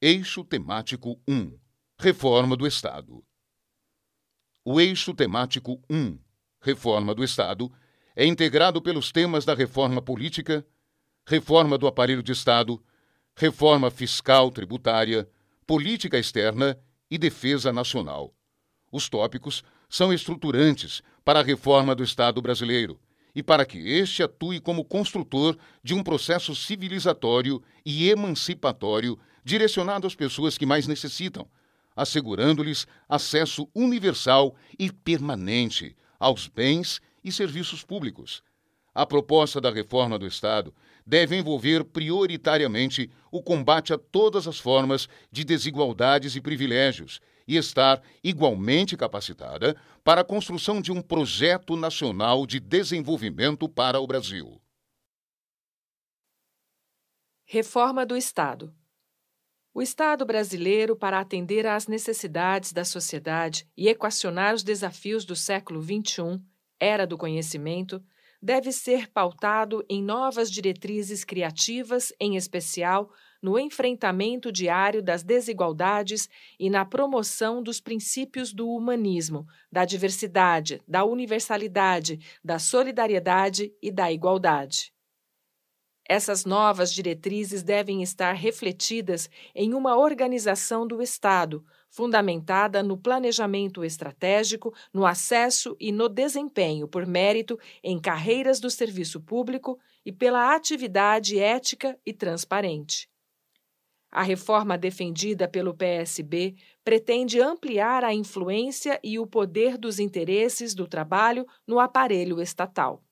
Eixo Temático 1 Reforma do Estado. O eixo temático 1 Reforma do Estado é integrado pelos temas da reforma política, reforma do aparelho de Estado, reforma fiscal tributária, política externa e defesa nacional. Os tópicos são estruturantes para a reforma do Estado brasileiro e para que este atue como construtor de um processo civilizatório e emancipatório direcionado às pessoas que mais necessitam, assegurando-lhes acesso universal e permanente aos bens e serviços públicos. A proposta da reforma do Estado deve envolver prioritariamente o combate a todas as formas de desigualdades e privilégios e estar igualmente capacitada para a construção de um projeto nacional de desenvolvimento para o Brasil. Reforma do Estado. O Estado brasileiro, para atender às necessidades da sociedade e equacionar os desafios do século XXI, era do conhecimento, deve ser pautado em novas diretrizes criativas, em especial no enfrentamento diário das desigualdades e na promoção dos princípios do humanismo, da diversidade, da universalidade, da solidariedade e da igualdade. Essas novas diretrizes devem estar refletidas em uma organização do Estado, fundamentada no planejamento estratégico, no acesso e no desempenho por mérito em carreiras do serviço público e pela atividade ética e transparente. A reforma defendida pelo PSB pretende ampliar a influência e o poder dos interesses do trabalho no aparelho estatal.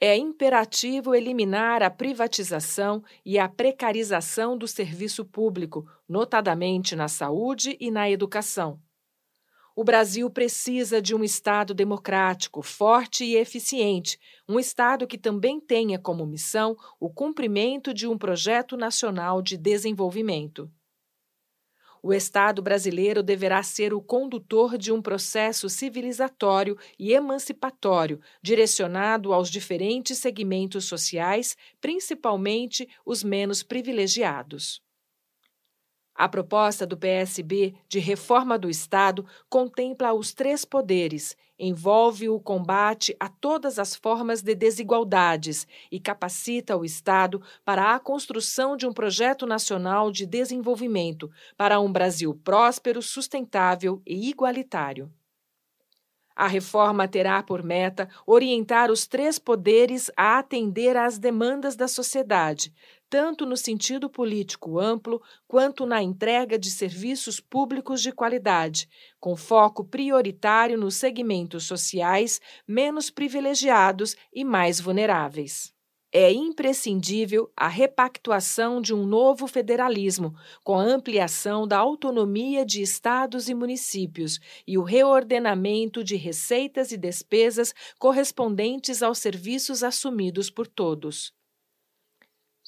É imperativo eliminar a privatização e a precarização do serviço público, notadamente na saúde e na educação. O Brasil precisa de um Estado democrático, forte e eficiente, um Estado que também tenha como missão o cumprimento de um projeto nacional de desenvolvimento. O Estado brasileiro deverá ser o condutor de um processo civilizatório e emancipatório direcionado aos diferentes segmentos sociais, principalmente os menos privilegiados. A proposta do PSB de reforma do Estado contempla os três poderes, envolve o combate a todas as formas de desigualdades e capacita o Estado para a construção de um projeto nacional de desenvolvimento para um Brasil próspero, sustentável e igualitário. A reforma terá por meta orientar os três poderes a atender às demandas da sociedade, tanto no sentido político amplo quanto na entrega de serviços públicos de qualidade, com foco prioritário nos segmentos sociais menos privilegiados e mais vulneráveis é imprescindível a repactuação de um novo federalismo, com a ampliação da autonomia de estados e municípios e o reordenamento de receitas e despesas correspondentes aos serviços assumidos por todos.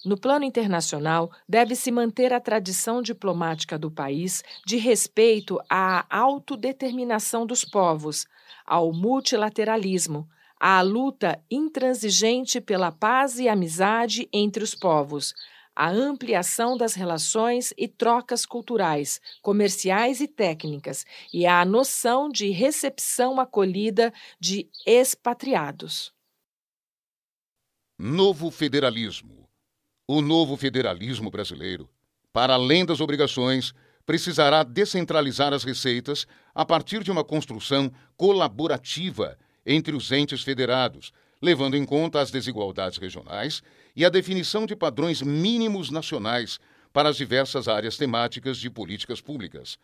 No plano internacional, deve-se manter a tradição diplomática do país de respeito à autodeterminação dos povos, ao multilateralismo, à luta intransigente pela paz e amizade entre os povos, à ampliação das relações e trocas culturais, comerciais e técnicas, e à noção de recepção acolhida de expatriados. Novo federalismo. O novo federalismo brasileiro, para além das obrigações, precisará descentralizar as receitas a partir de uma construção colaborativa entre os entes federados, levando em conta as desigualdades regionais e a definição de padrões mínimos nacionais para as diversas áreas temáticas de políticas públicas.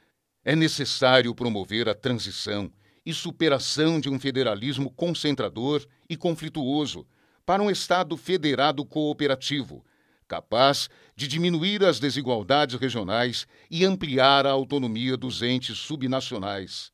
É necessário promover a transição e superação de um federalismo concentrador e conflituoso para um Estado federado cooperativo, capaz de diminuir as desigualdades regionais e ampliar a autonomia dos entes subnacionais.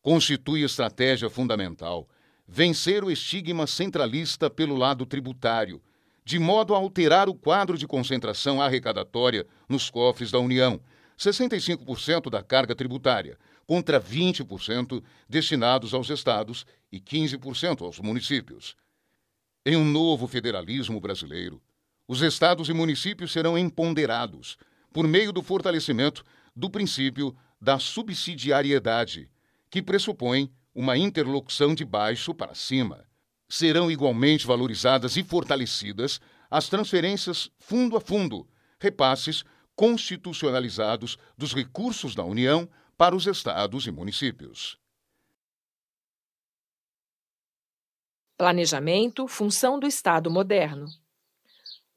Constitui estratégia fundamental vencer o estigma centralista pelo lado tributário, de modo a alterar o quadro de concentração arrecadatória nos cofres da União, 65% da carga tributária, contra 20% destinados aos estados e 15% aos municípios. Em um novo federalismo brasileiro, Os estados e municípios serão empoderados por meio do fortalecimento do princípio da subsidiariedade, que pressupõe uma interlocução de baixo para cima. Serão igualmente valorizadas e fortalecidas as transferências fundo a fundo, repasses constitucionalizados dos recursos da União para os estados e municípios. Planejamento, função do Estado moderno.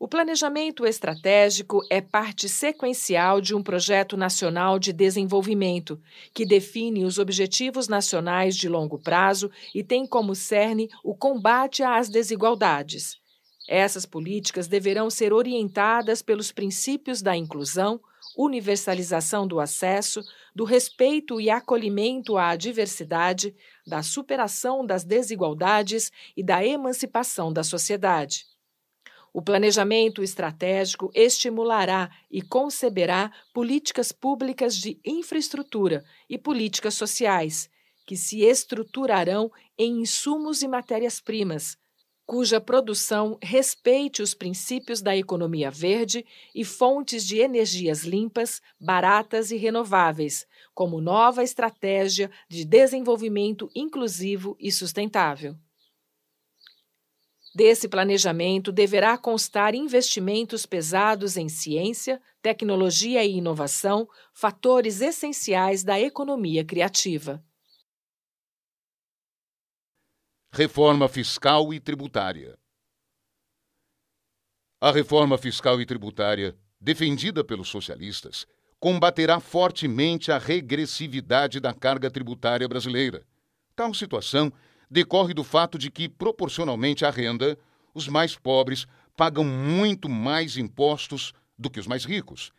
O planejamento estratégico é parte sequencial de um projeto nacional de desenvolvimento, que define os objetivos nacionais de longo prazo e tem como cerne o combate às desigualdades. Essas políticas deverão ser orientadas pelos princípios da inclusão, universalização do acesso, do respeito e acolhimento à diversidade, da superação das desigualdades e da emancipação da sociedade. O planejamento estratégico estimulará e conceberá políticas públicas de infraestrutura e políticas sociais, que se estruturarão em insumos e matérias-primas, cuja produção respeite os princípios da economia verde e fontes de energias limpas, baratas e renováveis, como nova estratégia de desenvolvimento inclusivo e sustentável. Desse planejamento deverá constar investimentos pesados em ciência, tecnologia e inovação, fatores essenciais da economia criativa. Reforma fiscal e tributária. A reforma fiscal e tributária, defendida pelos socialistas, combaterá fortemente a regressividade da carga tributária brasileira. Tal situação decorre do fato de que, proporcionalmente à renda, os mais pobres pagam muito mais impostos do que os mais ricos.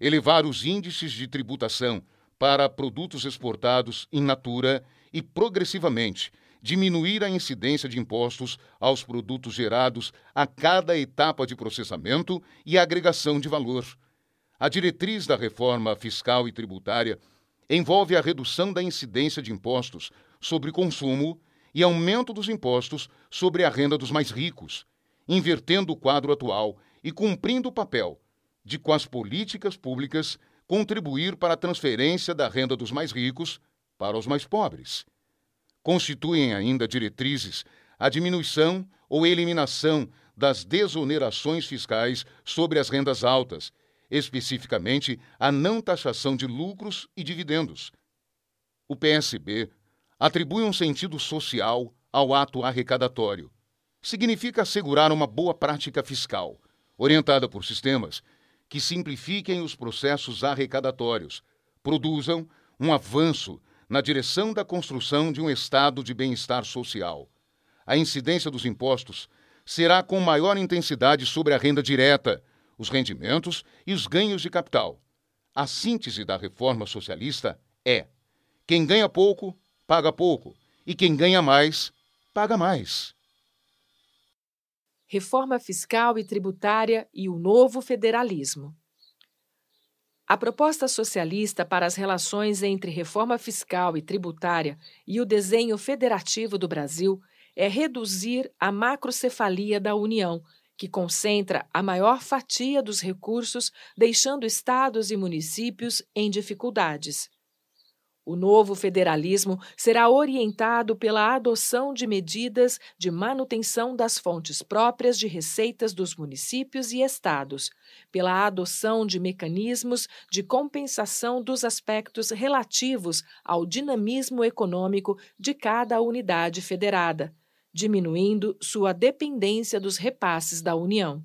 Elevar os índices de tributação para produtos exportados in natura e, progressivamente, diminuir a incidência de impostos aos produtos gerados a cada etapa de processamento e agregação de valor. A diretriz da reforma fiscal e tributária envolve a redução da incidência de impostos sobre consumo e aumento dos impostos sobre a renda dos mais ricos, invertendo o quadro atual e cumprindo o papel de, com as políticas públicas, contribuir para a transferência da renda dos mais ricos para os mais pobres. Constituem ainda diretrizes a diminuição ou eliminação das desonerações fiscais sobre as rendas altas, especificamente a não taxação de lucros e dividendos. O PSB atribui um sentido social ao ato arrecadatório. Significa assegurar uma boa prática fiscal, orientada por sistemas que simplifiquem os processos arrecadatórios, produzam um avanço na direção da construção de um estado de bem-estar social. A incidência dos impostos será com maior intensidade sobre a renda direta, os rendimentos e os ganhos de capital. A síntese da reforma socialista é: quem ganha pouco paga pouco, e quem ganha mais, paga mais. Reforma fiscal e tributária e o novo federalismo. A proposta socialista para as relações entre reforma fiscal e tributária e o desenho federativo do Brasil é reduzir a macrocefalia da União, que concentra a maior fatia dos recursos, deixando estados e municípios em dificuldades. O novo federalismo será orientado pela adoção de medidas de manutenção das fontes próprias de receitas dos municípios e estados, pela adoção de mecanismos de compensação dos aspectos relativos ao dinamismo econômico de cada unidade federada, diminuindo sua dependência dos repasses da União.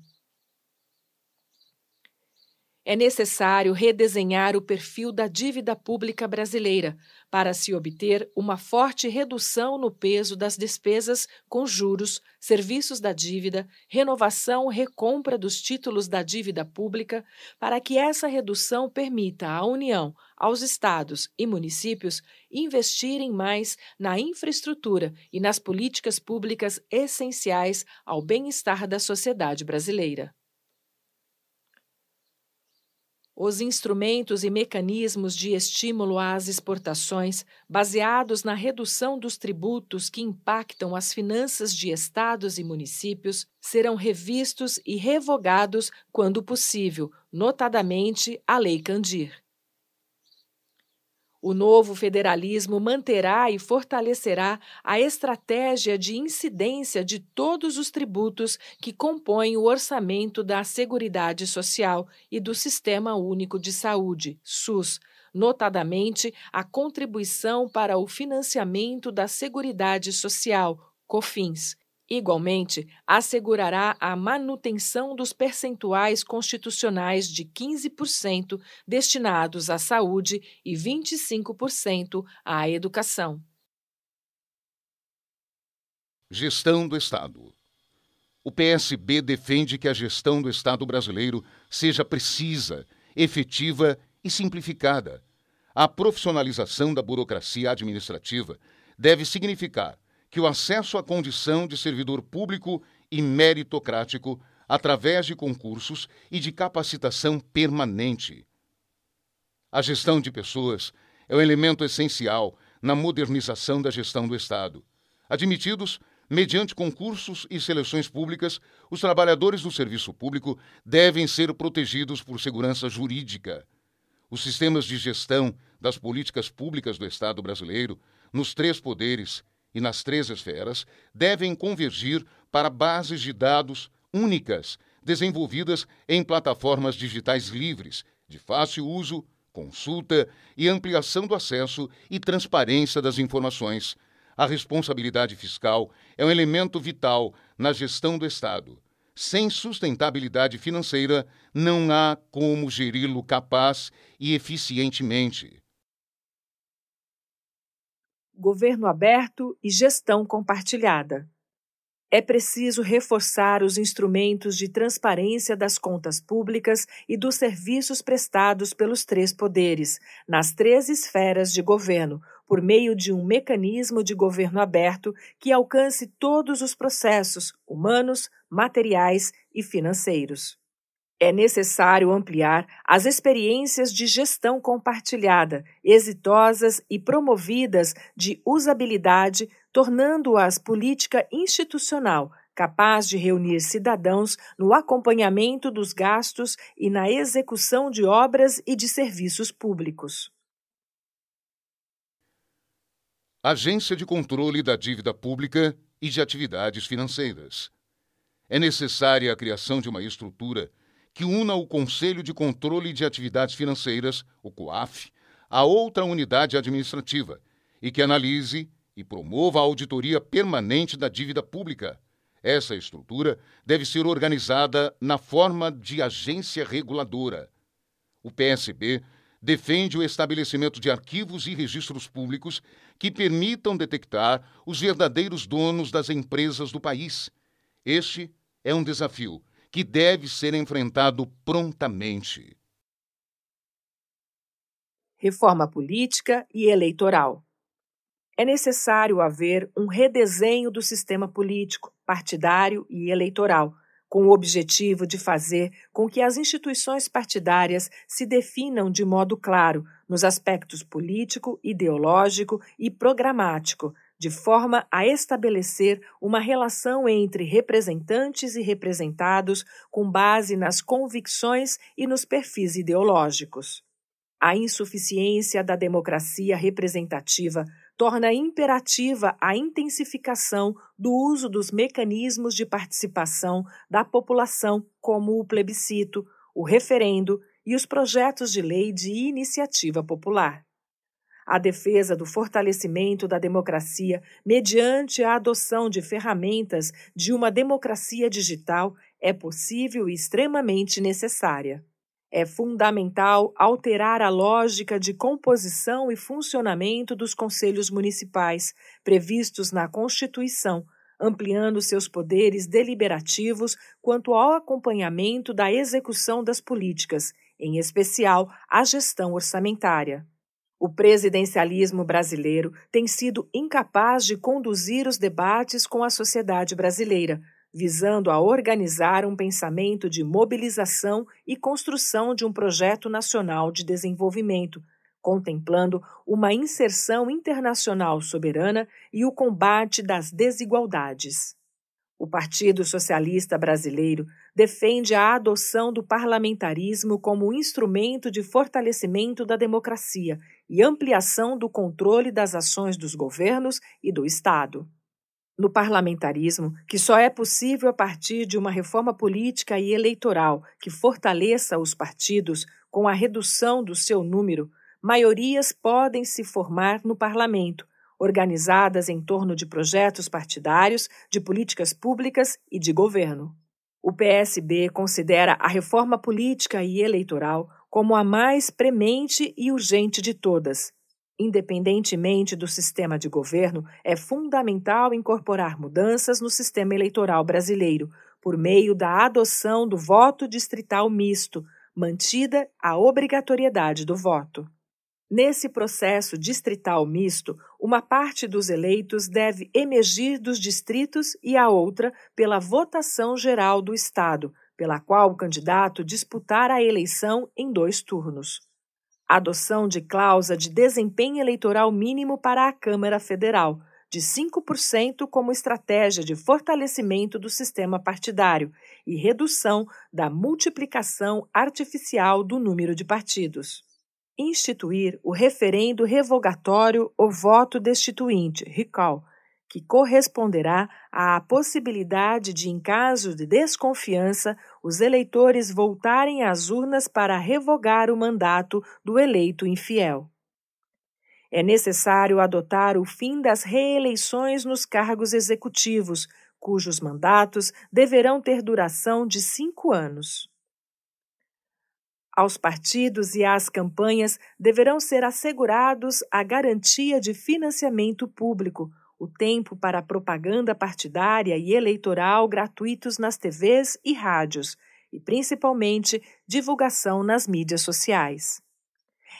É necessário redesenhar o perfil da dívida pública brasileira para se obter uma forte redução no peso das despesas com juros, serviços da dívida, renovação, recompra dos títulos da dívida pública, para que essa redução permita à União, aos estados e municípios investirem mais na infraestrutura e nas políticas públicas essenciais ao bem-estar da sociedade brasileira. Os instrumentos e mecanismos de estímulo às exportações, baseados na redução dos tributos que impactam as finanças de estados e municípios, serão revistos e revogados quando possível, notadamente a Lei Candir. O novo federalismo manterá e fortalecerá a estratégia de incidência de todos os tributos que compõem o orçamento da Seguridade Social e do Sistema Único de Saúde, SUS, notadamente a contribuição para o financiamento da Seguridade Social, COFINS, Igualmente, assegurará a manutenção dos percentuais constitucionais de 15% destinados à saúde e 25% à educação. Gestão do Estado. O PSB defende que a gestão do Estado brasileiro seja precisa, efetiva e simplificada. A profissionalização da burocracia administrativa deve significar que o acesso à condição de servidor público e meritocrático através de concursos e de capacitação permanente. A gestão de pessoas é um elemento essencial na modernização da gestão do Estado. Admitidos, mediante concursos e seleções públicas, os trabalhadores do serviço público devem ser protegidos por segurança jurídica. Os sistemas de gestão das políticas públicas do Estado brasileiro, nos três poderes, e nas três esferas devem convergir para bases de dados únicas, desenvolvidas em plataformas digitais livres, de fácil uso, consulta e ampliação do acesso e transparência das informações. A responsabilidade fiscal é um elemento vital na gestão do Estado. Sem sustentabilidade financeira, não há como geri-lo capaz e eficientemente governo aberto e gestão compartilhada. É preciso reforçar os instrumentos de transparência das contas públicas e dos serviços prestados pelos três poderes, nas três esferas de governo, por meio de um mecanismo de governo aberto que alcance todos os processos humanos, materiais e financeiros. É necessário ampliar as experiências de gestão compartilhada, exitosas e promovidas de usabilidade, tornando-as política institucional capaz de reunir cidadãos no acompanhamento dos gastos e na execução de obras e de serviços públicos. Agência de Controle da Dívida Pública e de Atividades Financeiras. É necessária a criação de uma estrutura que una o Conselho de Controle de Atividades Financeiras, o COAF, a outra unidade administrativa e que analise e promova a auditoria permanente da dívida pública. Essa estrutura deve ser organizada na forma de agência reguladora. O PSB defende o estabelecimento de arquivos e registros públicos que permitam detectar os verdadeiros donos das empresas do país. Este é um desafio que deve ser enfrentado prontamente. Reforma política e eleitoral. É necessário haver um redesenho do sistema político, partidário e eleitoral, com o objetivo de fazer com que as instituições partidárias se definam de modo claro nos aspectos político, ideológico e programático, de forma a estabelecer uma relação entre representantes e representados com base nas convicções e nos perfis ideológicos. A insuficiência da democracia representativa torna imperativa a intensificação do uso dos mecanismos de participação da população, como o plebiscito, o referendo e os projetos de lei de iniciativa popular a defesa do fortalecimento da democracia mediante a adoção de ferramentas de uma democracia digital é possível e extremamente necessária. É fundamental alterar a lógica de composição e funcionamento dos conselhos municipais previstos na Constituição, ampliando seus poderes deliberativos quanto ao acompanhamento da execução das políticas, em especial a gestão orçamentária. O presidencialismo brasileiro tem sido incapaz de conduzir os debates com a sociedade brasileira, visando a organizar um pensamento de mobilização e construção de um projeto nacional de desenvolvimento, contemplando uma inserção internacional soberana e o combate das desigualdades. O Partido Socialista Brasileiro defende a adoção do parlamentarismo como instrumento de fortalecimento da democracia e ampliação do controle das ações dos governos e do Estado no parlamentarismo, que só é possível a partir de uma reforma política e eleitoral que fortaleça os partidos com a redução do seu número, maiorias podem se formar no parlamento, organizadas em torno de projetos partidários, de políticas públicas e de governo. O PSB considera a reforma política e eleitoral como a mais premente e urgente de todas Independentemente do sistema de governo, é fundamental incorporar mudanças no sistema eleitoral brasileiro, por meio da adoção do voto distrital misto, mantida a obrigatoriedade do voto. Nesse processo distrital misto, uma parte dos eleitos deve emergir dos distritos e a outra pela votação geral do Estado, pela qual o candidato disputar a eleição em dois turnos adoção de cláusula de desempenho eleitoral mínimo para a Câmara Federal, de 5% como estratégia de fortalecimento do sistema partidário e redução da multiplicação artificial do número de partidos. Instituir o referendo revogatório ou voto destituinte, recall, que corresponderá à possibilidade de, em caso de desconfiança, os eleitores voltarem às urnas para revogar o mandato do eleito infiel. É necessário adotar o fim das reeleições nos cargos executivos, cujos mandatos deverão ter duração de cinco anos. Aos partidos e às campanhas deverão ser assegurados a garantia de financiamento público, o tempo para propaganda partidária e eleitoral gratuitos nas TVs e rádios, e principalmente divulgação nas mídias sociais.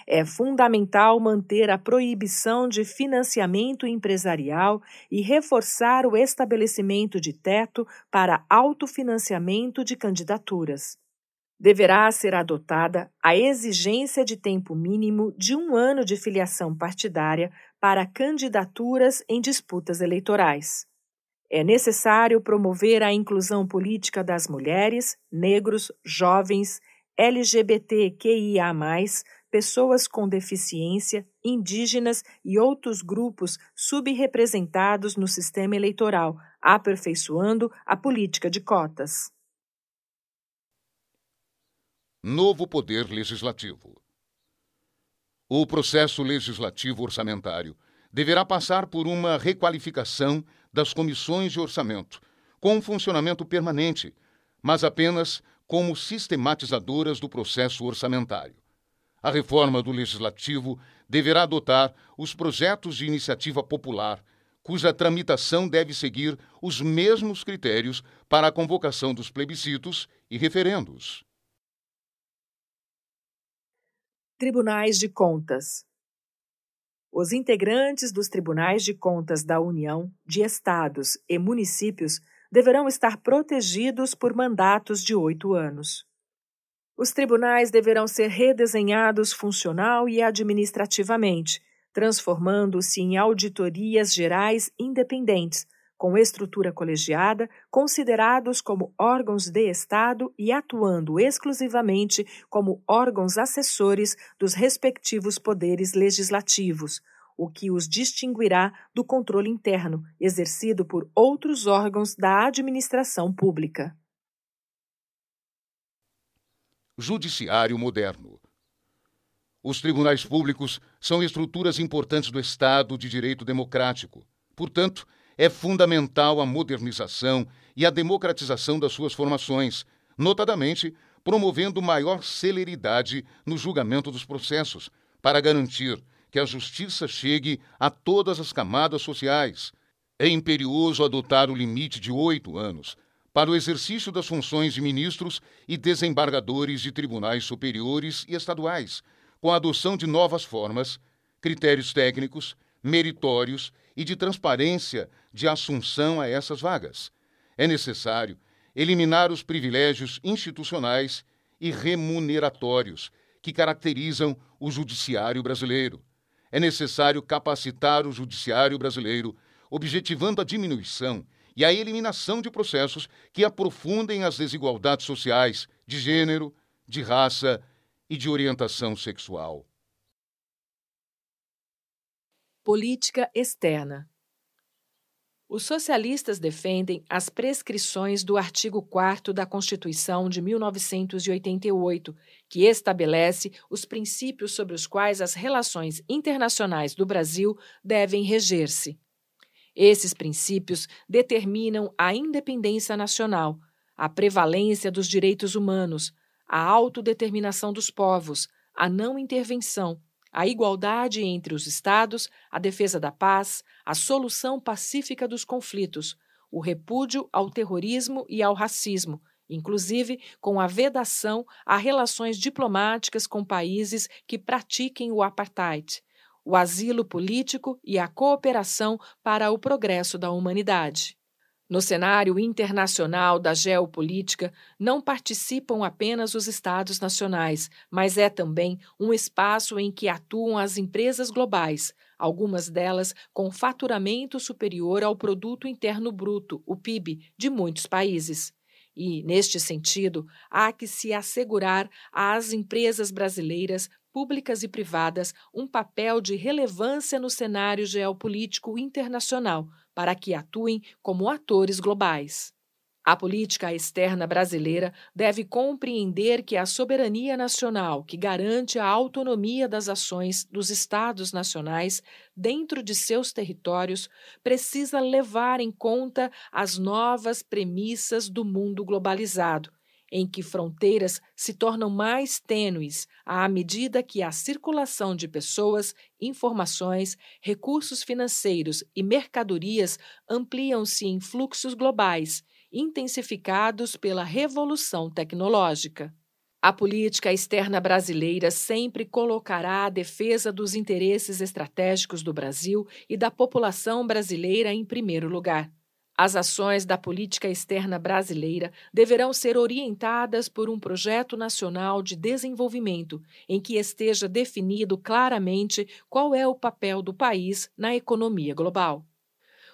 É fundamental manter a proibição de financiamento empresarial e reforçar o estabelecimento de teto para autofinanciamento de candidaturas deverá ser adotada a exigência de tempo mínimo de um ano de filiação partidária para candidaturas em disputas eleitorais. É necessário promover a inclusão política das mulheres, negros, jovens, LGBTQIA, pessoas com deficiência, indígenas e outros grupos subrepresentados no sistema eleitoral, aperfeiçoando a política de cotas. Novo Poder Legislativo. O processo legislativo orçamentário deverá passar por uma requalificação das comissões de orçamento, com funcionamento permanente, mas apenas como sistematizadoras do processo orçamentário. A reforma do legislativo deverá adotar os projetos de iniciativa popular, cuja tramitação deve seguir os mesmos critérios para a convocação dos plebiscitos e referendos. Tribunais de Contas. Os integrantes dos Tribunais de Contas da União, de Estados e municípios deverão estar protegidos por mandatos de oito anos. Os tribunais deverão ser redesenhados funcional e administrativamente, transformando-se em auditorias gerais independentes, com estrutura colegiada, considerados como órgãos de Estado e atuando exclusivamente como órgãos assessores dos respectivos poderes legislativos, o que os distinguirá do controle interno exercido por outros órgãos da administração pública. Judiciário moderno. Os tribunais públicos são estruturas importantes do Estado de direito democrático. Portanto, é fundamental a modernização e a democratização das suas formações, notadamente promovendo maior celeridade no julgamento dos processos, para garantir que a justiça chegue a todas as camadas sociais. É imperioso adotar o limite de oito anos para o exercício das funções de ministros e desembargadores de tribunais superiores e estaduais, com a adoção de novas formas, critérios técnicos, meritórios e de transparência de assunção a essas vagas. É necessário eliminar os privilégios institucionais e remuneratórios que caracterizam o judiciário brasileiro. É necessário capacitar o judiciário brasileiro, objetivando a diminuição e a eliminação de processos que aprofundem as desigualdades sociais de gênero, de raça e de orientação sexual. Política externa. Os socialistas defendem as prescrições do artigo 4 da Constituição de 1988, que estabelece os princípios sobre os quais as relações internacionais do Brasil devem reger-se. Esses princípios determinam a independência nacional, a prevalência dos direitos humanos, a autodeterminação dos povos, a não intervenção, a igualdade entre os Estados, a defesa da paz, a solução pacífica dos conflitos, o repúdio ao terrorismo e ao racismo, inclusive com a vedação a relações diplomáticas com países que pratiquem o apartheid, o asilo político e a cooperação para o progresso da humanidade. No cenário internacional da geopolítica, não participam apenas os Estados nacionais, mas é também um espaço em que atuam as empresas globais, algumas delas com faturamento superior ao Produto Interno Bruto, o PIB, de muitos países. E, neste sentido, há que se assegurar às empresas brasileiras, públicas e privadas, um papel de relevância no cenário geopolítico internacional para que atuem como atores globais. A política externa brasileira deve compreender que a soberania nacional, que garante a autonomia das ações dos Estados nacionais dentro de seus territórios, precisa levar em conta as novas premissas do mundo globalizado, em que fronteiras se tornam mais tênues à medida que a circulação de pessoas, informações, recursos financeiros e mercadorias ampliam-se em fluxos globais, intensificados pela revolução tecnológica. A política externa brasileira sempre colocará a defesa dos interesses estratégicos do Brasil e da população brasileira em primeiro lugar. As ações da política externa brasileira deverão ser orientadas por um projeto nacional de desenvolvimento em que esteja definido claramente qual é o papel do país na economia global.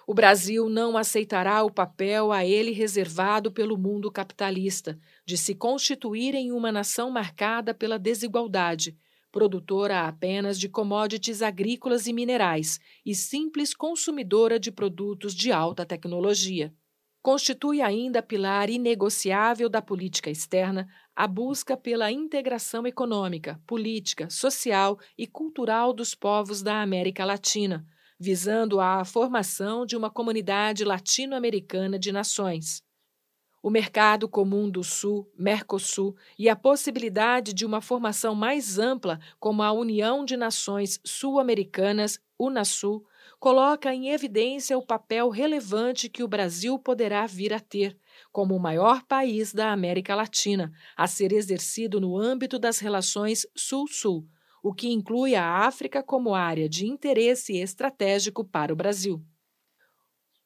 O Brasil não aceitará o papel a ele reservado pelo mundo capitalista, de se constituir em uma nação marcada pela desigualdade, produtora apenas de commodities agrícolas e minerais e simples consumidora de produtos de alta tecnologia. Constitui ainda pilar inegociável da política externa a busca pela integração econômica, política, social e cultural dos povos da América Latina, visando a formação de uma comunidade latino-americana de nações o Mercado Comum do Sul, Mercosul, e a possibilidade de uma formação mais ampla, como a União de Nações Sul-Americanas, UNASUL, coloca em evidência o papel relevante que o Brasil poderá vir a ter, como o maior país da América Latina, a ser exercido no âmbito das relações Sul-Sul, o que inclui a África como área de interesse estratégico para o Brasil.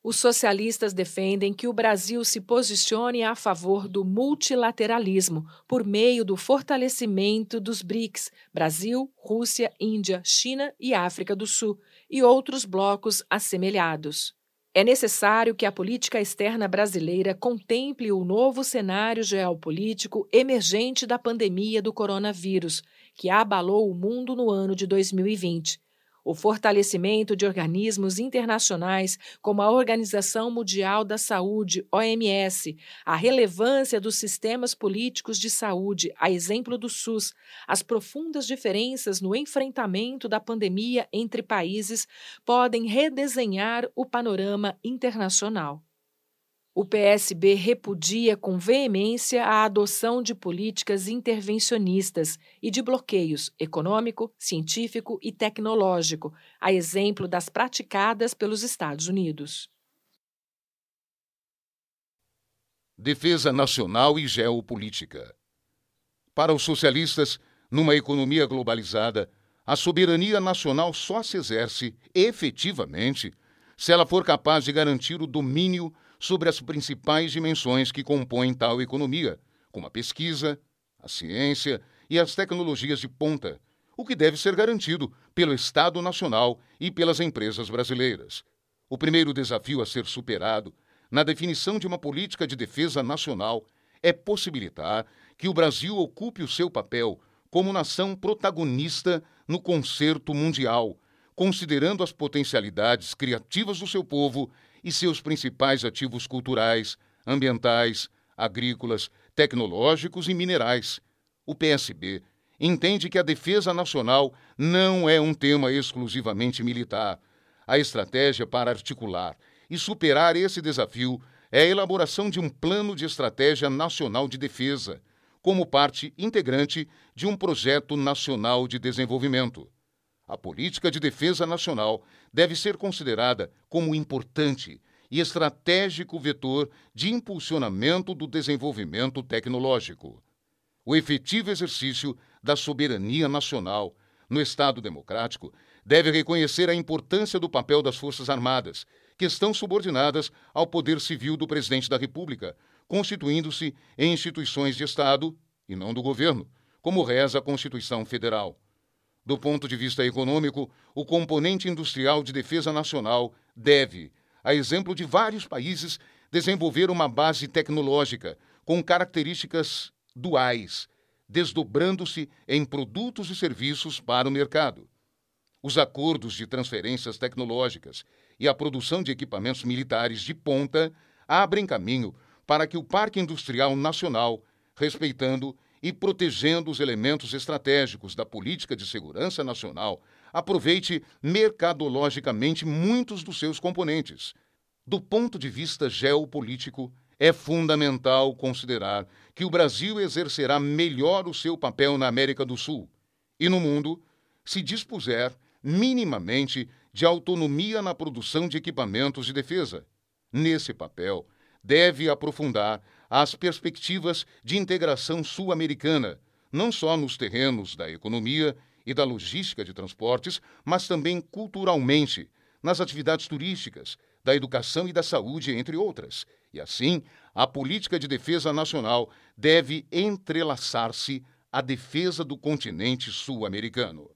Os socialistas defendem que o Brasil se posicione a favor do multilateralismo por meio do fortalecimento dos BRICS Brasil, Rússia, Índia, China e África do Sul e outros blocos assemelhados. É necessário que a política externa brasileira contemple o novo cenário geopolítico emergente da pandemia do coronavírus, que abalou o mundo no ano de 2020 o fortalecimento de organismos internacionais como a Organização Mundial da Saúde, OMS, a relevância dos sistemas políticos de saúde, a exemplo do SUS, as profundas diferenças no enfrentamento da pandemia entre países podem redesenhar o panorama internacional. O PSB repudia com veemência a adoção de políticas intervencionistas e de bloqueios econômico, científico e tecnológico, a exemplo das praticadas pelos Estados Unidos. Defesa nacional e geopolítica. Para os socialistas, numa economia globalizada, a soberania nacional só se exerce efetivamente se ela for capaz de garantir o domínio sobre as principais dimensões que compõem tal economia, como a pesquisa, a ciência e as tecnologias de ponta, o que deve ser garantido pelo Estado Nacional e pelas empresas brasileiras. O primeiro desafio a ser superado na definição de uma política de defesa nacional é possibilitar que o Brasil ocupe o seu papel como nação protagonista no concerto mundial, considerando as potencialidades criativas do seu povo e seus principais ativos culturais, ambientais, agrícolas, tecnológicos e minerais. O PSB entende que a defesa nacional não é um tema exclusivamente militar. A estratégia para articular e superar esse desafio é a elaboração de um plano de estratégia nacional de defesa, como parte integrante de um projeto nacional de desenvolvimento. A política de defesa nacional deve ser considerada como importante e estratégico vetor de impulsionamento do desenvolvimento tecnológico. O efetivo exercício da soberania nacional no Estado democrático deve reconhecer a importância do papel das Forças Armadas, que estão subordinadas ao poder civil do presidente da República, constituindo-se em instituições de Estado e não do governo, como reza a Constituição Federal. Do ponto de vista econômico, o componente industrial de defesa nacional deve, a exemplo de vários países, desenvolver uma base tecnológica com características duais, desdobrando-se em produtos e serviços para o mercado. Os acordos de transferências tecnológicas e a produção de equipamentos militares de ponta abrem caminho para que o Parque Industrial Nacional, respeitando e protegendo os elementos estratégicos da política de segurança nacional, aproveite mercadologicamente muitos dos seus componentes. Do ponto de vista geopolítico, é fundamental considerar que o Brasil exercerá melhor o seu papel na América do Sul e no mundo se dispuser minimamente de autonomia na produção de equipamentos de defesa. Nesse papel, deve aprofundar as perspectivas de integração sul-americana, não só nos terrenos da economia e da logística de transportes, mas também culturalmente, nas atividades turísticas, da educação e da saúde, entre outras. E assim, a política de defesa nacional deve entrelaçar-se à defesa do continente sul-americano.